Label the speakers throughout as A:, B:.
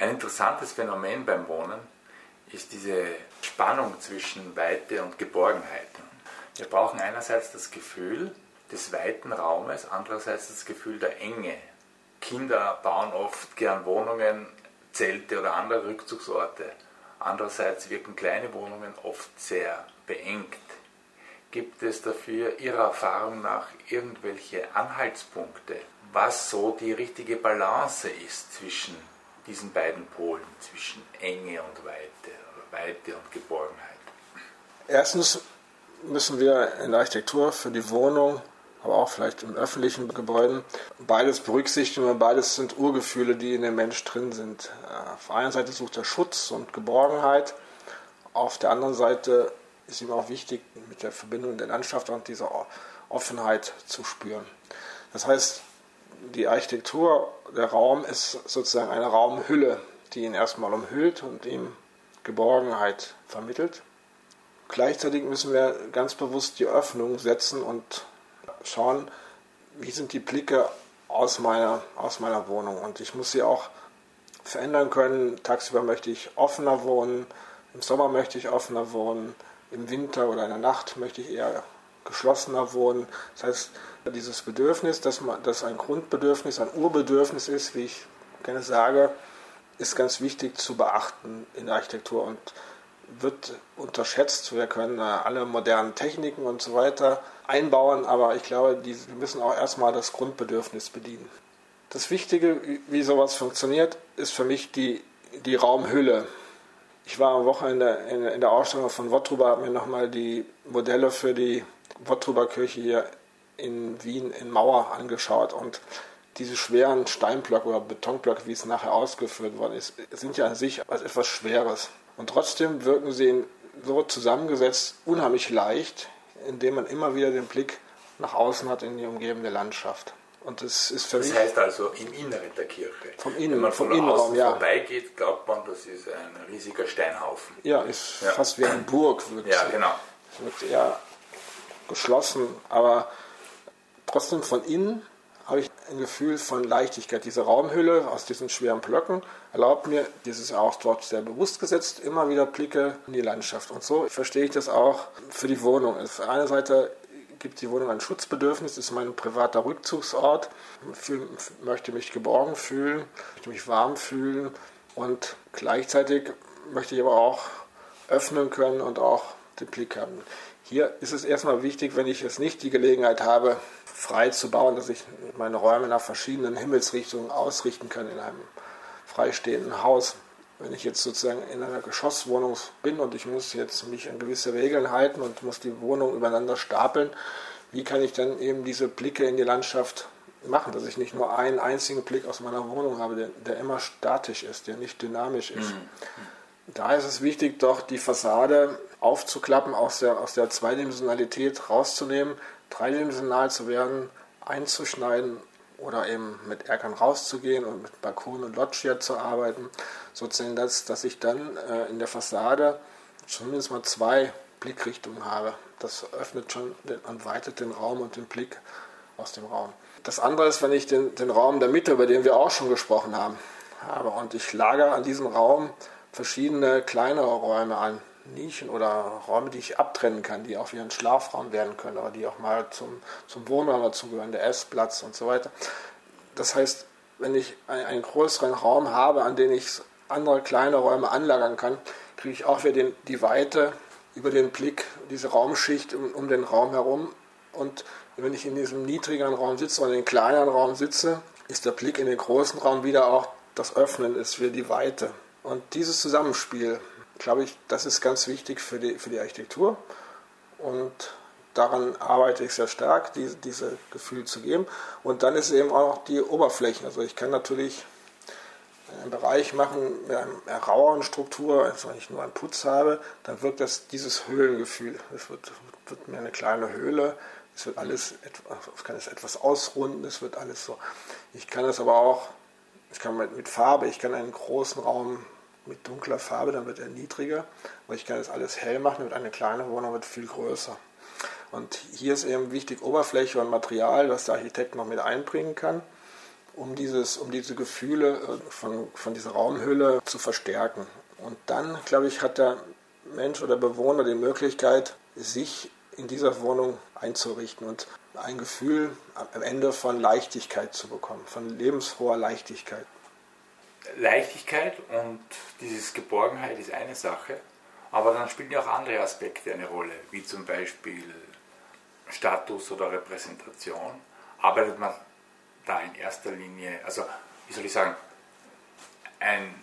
A: Ein interessantes Phänomen beim Wohnen ist diese Spannung zwischen Weite und Geborgenheit. Wir brauchen einerseits das Gefühl des weiten Raumes, andererseits das Gefühl der Enge. Kinder bauen oft gern Wohnungen, Zelte oder andere Rückzugsorte. Andererseits wirken kleine Wohnungen oft sehr beengt. Gibt es dafür Ihrer Erfahrung nach irgendwelche Anhaltspunkte, was so die richtige Balance ist zwischen diesen beiden Polen, zwischen Enge und Weite, Weite und Geborgenheit?
B: Erstens müssen wir in der Architektur für die Wohnung, aber auch vielleicht in öffentlichen Gebäuden, beides berücksichtigen und beides sind Urgefühle, die in dem Mensch drin sind. Auf der einen Seite sucht er Schutz und Geborgenheit, auf der anderen Seite ist ihm auch wichtig, mit der Verbindung der Landschaft und dieser Offenheit zu spüren. Das heißt, die Architektur, der Raum ist sozusagen eine Raumhülle, die ihn erstmal umhüllt und ihm Geborgenheit vermittelt. Gleichzeitig müssen wir ganz bewusst die Öffnung setzen und schauen, wie sind die Blicke aus meiner, aus meiner Wohnung. Und ich muss sie auch verändern können. Tagsüber möchte ich offener wohnen, im Sommer möchte ich offener wohnen, im Winter oder in der Nacht möchte ich eher geschlossener wohnen. Das heißt, dieses Bedürfnis, dass man, das ein Grundbedürfnis, ein Urbedürfnis ist, wie ich gerne sage, ist ganz wichtig zu beachten in der Architektur und wird unterschätzt. Wir können alle modernen Techniken und so weiter einbauen, aber ich glaube, die, wir müssen auch erstmal das Grundbedürfnis bedienen. Das Wichtige, wie sowas funktioniert, ist für mich die, die Raumhülle. Ich war am Wochenende in, in der Ausstellung von Wottruber, habe mir nochmal die Modelle für die Wottruber Kirche hier in Wien in Mauer angeschaut und diese schweren Steinblöcke oder Betonblöcke, wie es nachher ausgeführt worden ist, sind ja an sich als etwas Schweres. Und trotzdem wirken sie so zusammengesetzt unheimlich leicht, indem man immer wieder den Blick nach außen hat in die umgebende Landschaft. Und das ist für
A: das
B: mich.
A: heißt also im Inneren der Kirche.
B: Vom Innen,
A: Wenn man
B: vom
A: von
B: Innenraum,
A: außen
B: ja.
A: vorbeigeht, glaubt man, das ist ein riesiger Steinhaufen.
B: Ja, ist
A: Ja.
B: fast wie eine Burg. Wirkt,
A: Ja, genau.
B: wirkt eher geschlossen, aber trotzdem von innen habe ich ein Gefühl von Leichtigkeit. Diese Raumhülle aus diesen schweren Blöcken erlaubt mir, dieses auch dort sehr bewusst gesetzt, immer wieder Blicke in die Landschaft. Und so verstehe ich das auch für die Wohnung. Auf der einen Seite gibt die Wohnung ein Schutzbedürfnis, ist mein privater Rückzugsort, fühl, möchte mich geborgen fühlen, möchte mich warm fühlen und gleichzeitig möchte ich aber auch öffnen können und auch den Blick haben. Hier ist es erstmal wichtig, wenn ich jetzt nicht die Gelegenheit habe, frei zu bauen, dass ich meine Räume nach verschiedenen Himmelsrichtungen ausrichten kann in einem freistehenden Haus. Wenn ich jetzt sozusagen in einer Geschosswohnung bin und ich muss jetzt mich an gewisse Regeln halten und muss die Wohnung übereinander stapeln, wie kann ich dann eben diese Blicke in die Landschaft machen, dass ich nicht nur einen einzigen Blick aus meiner Wohnung habe, der, der immer statisch ist, der nicht dynamisch ist. Da ist es wichtig, doch die Fassade aufzuklappen, aus der, aus der Zweidimensionalität rauszunehmen, dreidimensional zu werden, einzuschneiden oder eben mit Erkern rauszugehen und mit Balkon und Loggia zu arbeiten, sozusagen, dass, dass ich dann äh, in der Fassade zumindest mal zwei Blickrichtungen habe. Das öffnet schon den, und weitet den Raum und den Blick aus dem Raum. Das andere ist, wenn ich den, den Raum der Mitte, über den wir auch schon gesprochen haben, habe und ich lagere an diesem Raum verschiedene kleinere Räume an, Nischen oder Räume, die ich abtrennen kann, die auch wie ein Schlafraum werden können, aber die auch mal zum, zum Wohnraum dazugehören, der Essplatz und so weiter. Das heißt, wenn ich einen, größeren Raum habe, an den ich andere kleine Räume anlagern kann, kriege ich auch wieder den, die Weite über den Blick, diese Raumschicht um, um den Raum herum. Und wenn ich in diesem niedrigeren Raum sitze oder in den kleineren Raum sitze, ist der Blick in den großen Raum wieder auch das Öffnen, ist wieder die Weite. Und dieses Zusammenspiel, glaube ich, das ist ganz wichtig für die, für die Architektur. Und daran arbeite ich sehr stark, diese, diese Gefühl zu geben. Und dann ist eben auch noch die Oberflächen. Also ich kann natürlich einen Bereich machen mit einer raueren Struktur, also wenn ich nur einen Putz habe, dann wirkt das dieses Höhlengefühl. Es wird, wird mir eine kleine Höhle, es wird alles, ich kann es etwas ausrunden, es wird alles so. Ich kann es aber auch, ich kann mit, mit Farbe, ich kann einen großen Raum mit dunkler Farbe, dann wird er niedriger, aber ich kann das alles hell machen, wird eine kleine Wohnung wird viel größer. Und hier ist eben wichtig Oberfläche und Material, was der Architekt noch mit einbringen kann. um, dieses, um diese Gefühle äh, von, von dieser Raumhülle zu verstärken. Und dann, glaube ich, hat der Mensch oder Bewohner die Möglichkeit, sich in dieser Wohnung einzurichten und ein Gefühl am Ende von Leichtigkeit zu bekommen, von lebensfroher Leichtigkeit.
A: Leichtigkeit und dieses Geborgenheit ist eine Sache, aber dann spielen ja auch andere Aspekte eine Rolle, wie zum Beispiel Status oder Repräsentation. Arbeitet man da in erster Linie, also wie soll ich sagen, ein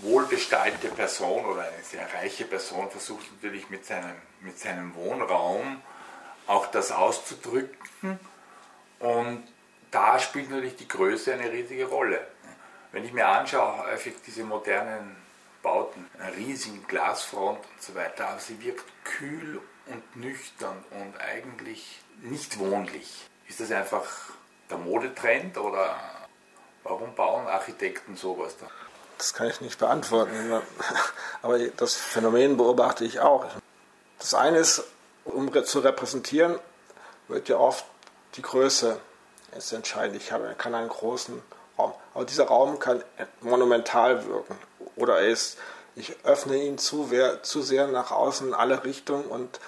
A: wohlbestallte Person oder eine sehr reiche Person versucht natürlich mit seinem, mit seinem Wohnraum auch das auszudrücken und da spielt natürlich die Größe eine riesige Rolle. Wenn ich mir anschaue, häufig diese modernen Bauten, einer riesigen Glasfront und so weiter, aber sie wirkt kühl und nüchtern und eigentlich nicht wohnlich. Ist das einfach der Modetrend oder warum bauen Architekten sowas da?
B: Das kann ich nicht beantworten, aber das Phänomen beobachte ich auch. Das eine ist, um zu repräsentieren, wird ja oft die Größe entscheidend. Ich kann einen großen aber dieser Raum kann monumental wirken oder er ist, ich öffne ihn zu, zu sehr nach außen in alle Richtungen und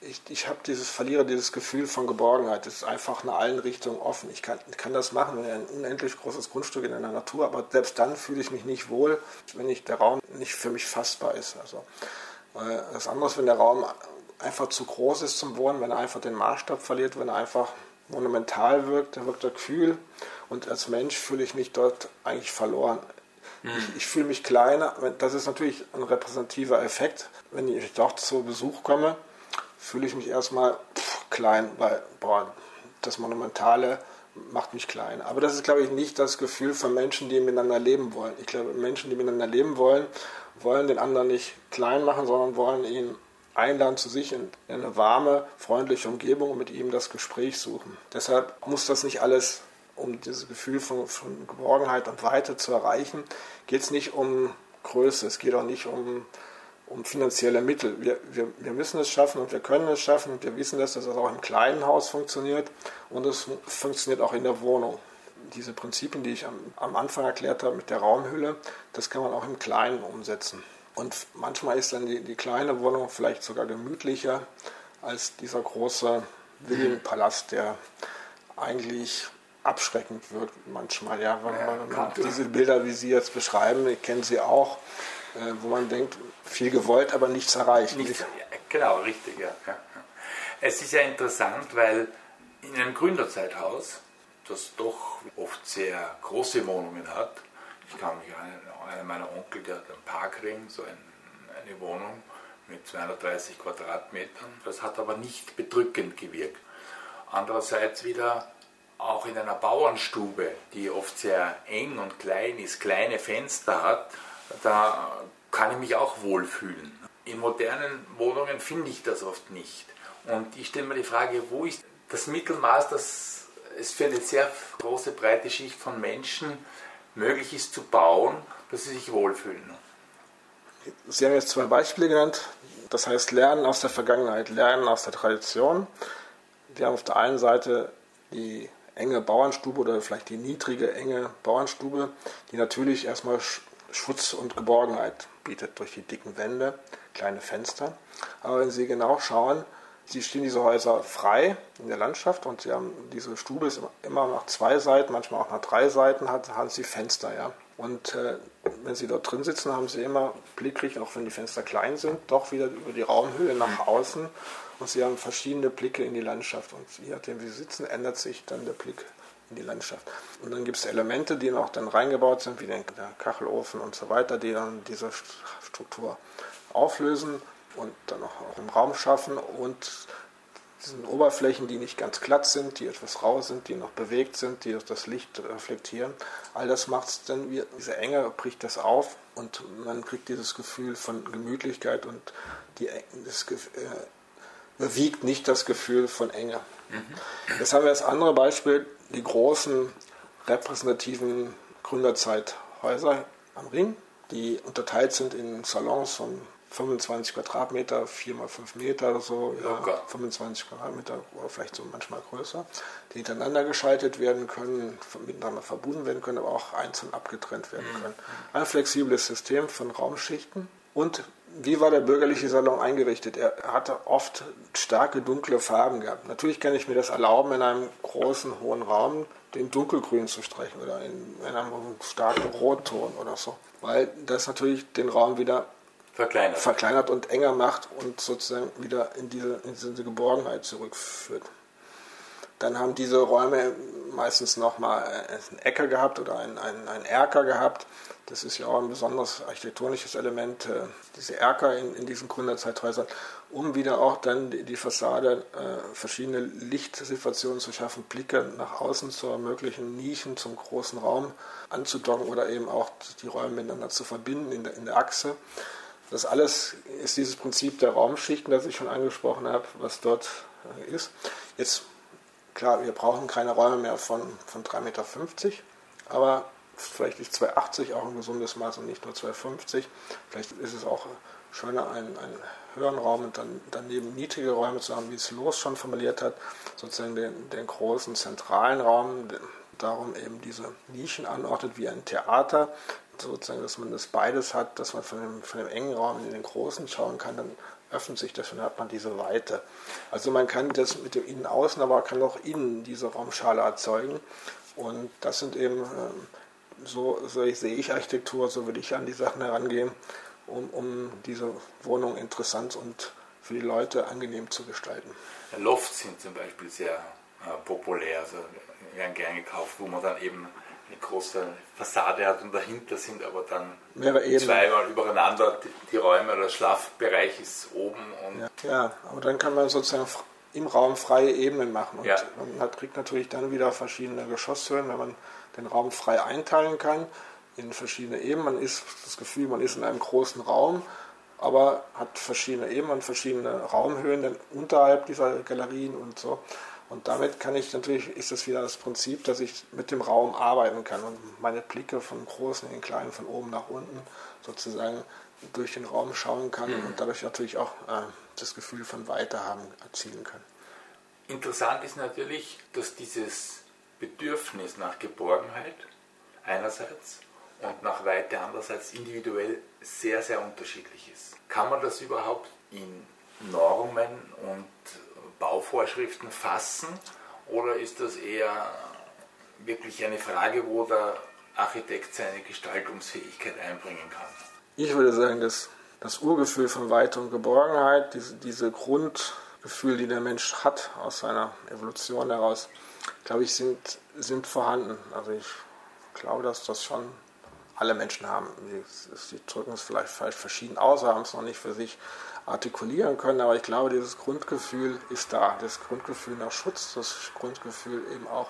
B: ich, ich habe dieses, verliere dieses Gefühl von Geborgenheit. Es ist einfach in allen Richtungen offen. Ich kann, kann das machen, wenn ein unendlich großes Grundstück in der Natur, aber selbst dann fühle ich mich nicht wohl, wenn ich, der Raum nicht für mich fassbar ist. Also, das andere ist, wenn der Raum einfach zu groß ist zum Wohnen, wenn er einfach den Maßstab verliert, wenn er einfach monumental wirkt, dann wirkt er kühl und als Mensch fühle ich mich dort eigentlich verloren. Mhm. Ich, ich fühle mich kleiner, das ist natürlich ein repräsentativer Effekt. Wenn ich dort zu Besuch komme, fühle ich mich erstmal pff, klein, weil boah, das Monumentale macht mich klein. Aber das ist, glaube ich, nicht das Gefühl von Menschen, die miteinander leben wollen. Ich glaube, Menschen, die miteinander leben wollen, wollen den anderen nicht klein machen, sondern wollen ihn einladen zu sich in eine warme, freundliche Umgebung und mit ihm das Gespräch suchen. Deshalb muss das nicht alles, um dieses Gefühl von, von Geborgenheit und Weite zu erreichen, geht es nicht um Größe, es geht auch nicht um um finanzielle Mittel. Wir, wir, wir müssen es schaffen und wir können es schaffen und wir wissen, dass das auch im kleinen Haus funktioniert und es funktioniert auch in der Wohnung. Diese Prinzipien, die ich am, am Anfang erklärt habe mit der Raumhülle, das kann man auch im Kleinen umsetzen. Und manchmal ist dann die, die kleine Wohnung vielleicht sogar gemütlicher als dieser große Villenpalast, der eigentlich abschreckend wirkt manchmal. Ja, wenn man, ja, diese Bilder, wie Sie jetzt beschreiben, ich kenne sie auch, äh, wo man denkt, viel gewollt, aber nichts erreicht. Nichts,
A: genau, richtig, ja, ja. Es ist ja interessant, weil in einem Gründerzeithaus, das doch oft sehr große Wohnungen hat, ich kann mich an einen meiner Onkel, der hat einen Parkring, so ein, eine Wohnung mit 230 Quadratmetern, das hat aber nicht bedrückend gewirkt. Andererseits wieder auch in einer Bauernstube, die oft sehr eng und klein ist, kleine Fenster hat, da kann ich mich auch wohlfühlen. In modernen Wohnungen finde ich das oft nicht. Und ich stelle mir die Frage, wo ist das Mittelmaß, das es für eine sehr große, breite Schicht von Menschen möglich ist zu bauen, dass sie sich wohlfühlen?
B: Sie haben jetzt zwei Beispiele genannt. Das heißt, Lernen aus der Vergangenheit, Lernen aus der Tradition. Wir haben auf der einen Seite die enge Bauernstube oder vielleicht die niedrige, enge Bauernstube, die natürlich erstmal Schutz und Geborgenheit bietet durch die dicken Wände, kleine Fenster. Aber wenn Sie genau schauen, Sie stehen diese Häuser frei in der Landschaft und Sie haben diese Stube ist immer nach zwei Seiten, manchmal auch nach drei Seiten hat, haben Sie Fenster, ja. Und äh, wenn Sie dort drin sitzen, haben Sie immer Blickrichtung, auch wenn die Fenster klein sind, doch wieder über die Raumhöhe nach außen und Sie haben verschiedene Blicke in die Landschaft und je nachdem, wie Sie sitzen, ändert sich dann der Blick in die Landschaft. Und dann gibt es Elemente, die noch dann reingebaut sind, wie der Kachelofen und so weiter, die dann diese Struktur auflösen und dann auch im Raum schaffen und diesen Oberflächen, die nicht ganz glatt sind, die etwas rau sind, die noch bewegt sind, die das Licht reflektieren. All das macht es dann, wie, diese Enge bricht das auf und man kriegt dieses Gefühl von Gemütlichkeit und die, das äh, überwiegt nicht das Gefühl von Enge. Mhm. Jetzt haben wir das andere Beispiel, die großen repräsentativen Gründerzeithäuser am Ring, die unterteilt sind in Salons von 25 Quadratmeter, 4 mal 5 Meter oder so,
A: ja,
B: 25 Quadratmeter oder vielleicht so manchmal größer, die hintereinander geschaltet werden können, miteinander verbunden werden können, aber auch einzeln abgetrennt werden mhm. können. Ein flexibles System von Raumschichten. Und wie war der bürgerliche Salon eingerichtet? Er hatte oft starke dunkle Farben gehabt. Natürlich kann ich mir das erlauben, in einem großen, hohen Raum den dunkelgrün zu streichen oder in, in einem starken Rotton oder so. Weil das natürlich den Raum wieder verkleinert. verkleinert und enger macht und sozusagen wieder in diese, in diese Geborgenheit zurückführt. Dann haben diese Räume meistens nochmal einen Äcker gehabt oder einen, einen, einen Erker gehabt. Das ist ja auch ein besonderes architektonisches Element, äh, diese Erker in, in diesen Gründerzeithäusern, um wieder auch dann die, die Fassade äh, verschiedene Lichtsituationen zu schaffen, Blicke nach außen zu ermöglichen, Nischen zum großen Raum anzudocken oder eben auch die Räume miteinander zu verbinden in der, in der Achse. Das alles ist dieses Prinzip der Raumschichten, das ich schon angesprochen habe, was dort äh, ist. Jetzt, klar, wir brauchen keine Räume mehr von, von 3,50 Meter, aber vielleicht ist 2,80 auch ein gesundes Maß und nicht nur 2,50. Vielleicht ist es auch schöner, einen, einen höheren Raum und dann daneben niedrige Räume zu haben, wie es Los schon formuliert hat, sozusagen den, den großen zentralen Raum, darum eben diese Nischen anordnet wie ein Theater, sozusagen, dass man das beides hat, dass man von dem, von dem engen Raum in den großen schauen kann, dann öffnet sich das und hat man diese Weite. Also man kann das mit dem Innen-Außen, aber kann auch innen diese Raumschale erzeugen. Und das sind eben, ähm, so, so sehe ich Architektur, so würde ich an die Sachen herangehen, um, um diese Wohnung interessant und für die Leute angenehm zu gestalten.
A: Lofts sind zum Beispiel sehr äh, populär, also werden gerne gekauft, wo man dann eben eine große Fassade hat und dahinter sind aber dann zweimal übereinander die, die Räume oder der Schlafbereich ist oben. Und
B: ja, ja, aber dann kann man sozusagen im Raum freie Ebenen machen und ja. man hat, kriegt natürlich dann wieder verschiedene Geschosshöhen, wenn man den Raum frei einteilen kann in verschiedene Ebenen. Man ist das Gefühl, man ist in einem großen Raum, aber hat verschiedene Ebenen verschiedene Raumhöhen dann unterhalb dieser Galerien und so. Und damit kann ich natürlich, ist das wieder das Prinzip, dass ich mit dem Raum arbeiten kann und meine Blicke von großen in den kleinen, von oben nach unten sozusagen durch den Raum schauen kann mhm. und dadurch natürlich auch äh, das Gefühl von Weiterhaben erzielen kann.
A: Interessant ist natürlich, dass dieses Bedürfnis nach Geborgenheit einerseits und nach Weite andererseits individuell sehr, sehr unterschiedlich ist. Kann man das überhaupt in Normen und Bauvorschriften fassen oder ist das eher wirklich eine Frage, wo der Architekt seine Gestaltungsfähigkeit einbringen kann?
B: Ich würde sagen, dass das Urgefühl von Weite und Geborgenheit, diese, diese Grundgefühl, die der Mensch hat aus seiner Evolution heraus, glaube ich, sind, sind vorhanden. Also ich glaube, dass das schon alle Menschen haben. Sie drücken es vielleicht falsch verschieden aus, haben es noch nicht für sich artikulieren können, aber ich glaube, dieses Grundgefühl ist da. Das Grundgefühl nach Schutz, das Grundgefühl eben auch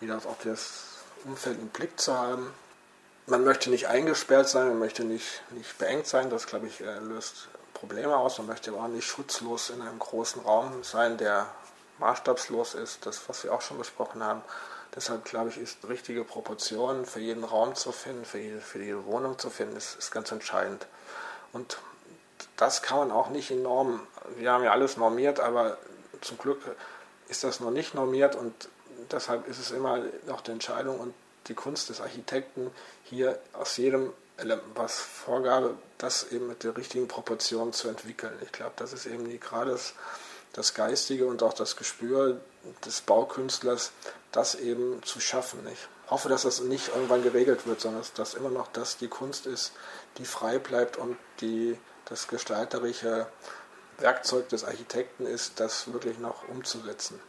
B: wieder auch das Umfeld im Blick zu haben. Man möchte nicht eingesperrt sein, man möchte nicht, nicht beengt sein, das glaube ich äh, löst Probleme aus. Man möchte aber auch nicht schutzlos in einem großen Raum sein, der maßstabslos ist, das, was wir auch schon besprochen haben. Deshalb glaube ich, ist richtige Proportionen für jeden Raum zu finden, für jede, für jede Wohnung zu finden, ist, ist ganz entscheidend. Und das kann man auch nicht in Normen. Wir haben ja alles normiert, aber zum Glück ist das noch nicht normiert und deshalb ist es immer noch die Entscheidung und die Kunst des Architekten, hier aus jedem was Vorgabe, das eben mit der richtigen Proportion zu entwickeln. Ich glaube, das ist eben die, gerade das, das Geistige und auch das Gespür des Baukünstlers, das eben zu schaffen. Ich hoffe, dass das nicht irgendwann geregelt wird, sondern dass immer noch das die Kunst ist, die frei bleibt und die das gestalterische Werkzeug des Architekten ist, das wirklich noch umzusetzen.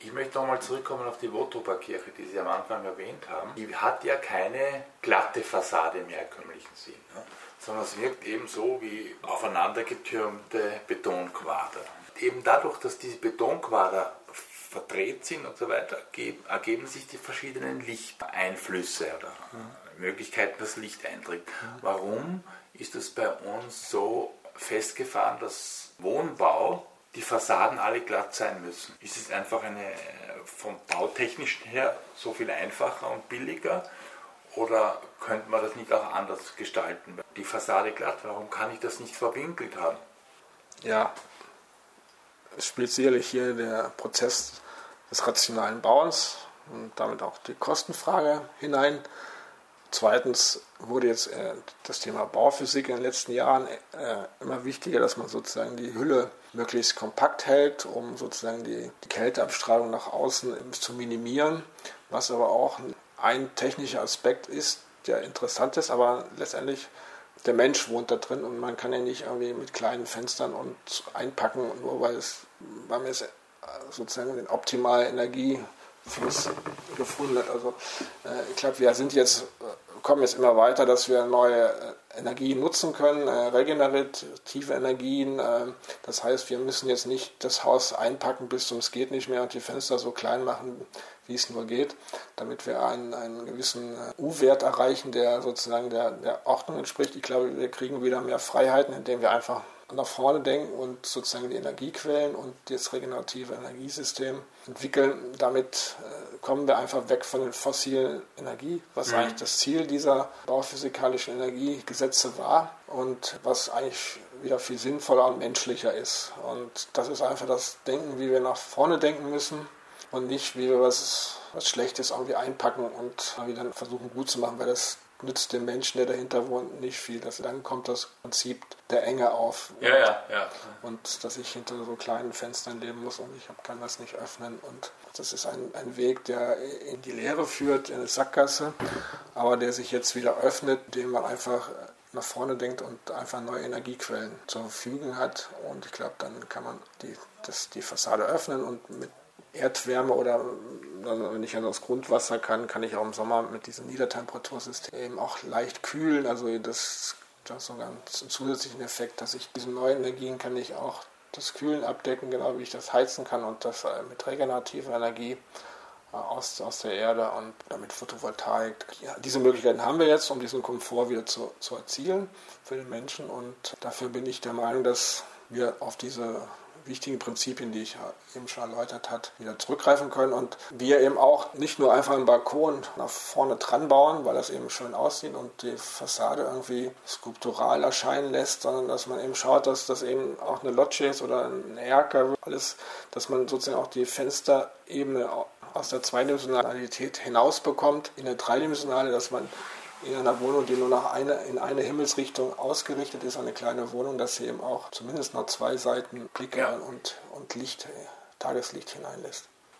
A: Ich möchte nochmal zurückkommen auf die Wotroper Kirche, die Sie am Anfang erwähnt haben. Die hat ja keine glatte Fassade im herkömmlichen Sinn, ne? sondern es wirkt eben so wie aufeinandergetürmte Betonquader. Eben dadurch, dass diese Betonquader verdreht sind und so weiter, ergeben sich die verschiedenen Lichteinflüsse oder. Möglichkeiten, dass Licht. Mhm. Warum ist es bei uns so festgefahren, dass Wohnbau die Fassaden alle glatt sein müssen. Ist es einfach eine vom bautechnischen her so viel einfacher und billiger Oder könnte man das nicht auch anders gestalten? Die Fassade glatt, warum kann ich das nicht verwinkelt haben?
B: Ja, spielt sicherlich hier der Prozess des rationalen Bauens und damit auch die Kostenfrage hinein. Zweitens wurde jetzt äh, das Thema Bauphysik in den letzten Jahren äh, immer wichtiger, dass man sozusagen die Hülle möglichst kompakt hält, um sozusagen die, die Kälteabstrahlung nach außen zu minimieren, was aber auch ein technischer Aspekt ist, der interessant ist, aber letztendlich der Mensch wohnt da drin und man kann ja nicht irgendwie mit kleinen Fenstern und einpacken, nur weil es, weil man es sozusagen den optimalen Energiefluss gefunden hat. Also äh, ich glaube, wir sind jetzt äh, kommen jetzt immer weiter, dass wir neue äh, Energien nutzen können, äh, regenerative Energien. Äh, das heißt, wir müssen jetzt nicht das Haus einpacken bis zum Es geht nicht mehr und die Fenster so klein machen, wie es nur geht, damit wir einen, einen gewissen U-Wert erreichen, der sozusagen der, der Ordnung entspricht. Ich glaube, wir kriegen wieder mehr Freiheiten, indem wir einfach nach vorne denken und sozusagen die Energiequellen und das regenerative Energiesystem entwickeln. Damit äh, kommen wir einfach weg von den fossilen Energie, was mhm. eigentlich das Ziel dieser bauphysikalischen Energiegesetze war und was eigentlich wieder viel sinnvoller und menschlicher ist. Und das ist einfach das Denken, wie wir nach vorne denken müssen und nicht, wie wir was, was Schlechtes irgendwie einpacken und wieder versuchen gut zu machen, weil das nützt dem Menschen, der dahinter wohnt, nicht viel. Das, dann kommt das Prinzip der Enge auf.
A: Ja, ja, ja.
B: Und dass ich hinter so kleinen Fenstern leben muss und ich kann das nicht öffnen. Und das ist ein, ein Weg, der in die Leere führt, in eine Sackgasse, aber der sich jetzt wieder öffnet, indem man einfach nach vorne denkt und einfach neue Energiequellen zur Verfügung hat. Und ich glaube, dann kann man die, das, die Fassade öffnen und mit Erdwärme oder also wenn ich das Grundwasser kann, kann ich auch im Sommer mit diesem Niedertemperatursystem auch leicht kühlen. Also das, das ist sogar einen zusätzlichen Effekt, dass ich diese neuen Energien kann ich auch das Kühlen abdecken, genau wie ich das heizen kann und das äh, mit regenerativer Energie äh, aus, aus der Erde und damit Photovoltaik. Ja, diese Möglichkeiten haben wir jetzt, um diesen Komfort wieder zu, zu erzielen für den Menschen und dafür bin ich der Meinung, dass wir auf diese wichtigen Prinzipien, die ich eben schon erläutert habe, wieder zurückgreifen können und wir eben auch nicht nur einfach einen Balkon nach vorne dran bauen, weil das eben schön aussieht und die Fassade irgendwie skulptural erscheinen lässt, sondern dass man eben schaut, dass das eben auch eine Loggia ist oder ein Erker, alles, dass man sozusagen auch die Fensterebene aus der Zweidimensionalität hinausbekommt in eine dreidimensionale, dass man in einer Wohnung, die nur nach eine, in eine Himmelsrichtung ausgerichtet ist, eine kleine Wohnung, dass sie eben auch zumindest noch zwei Seiten Blicke ja. und, und Licht, Tageslicht hineinlässt.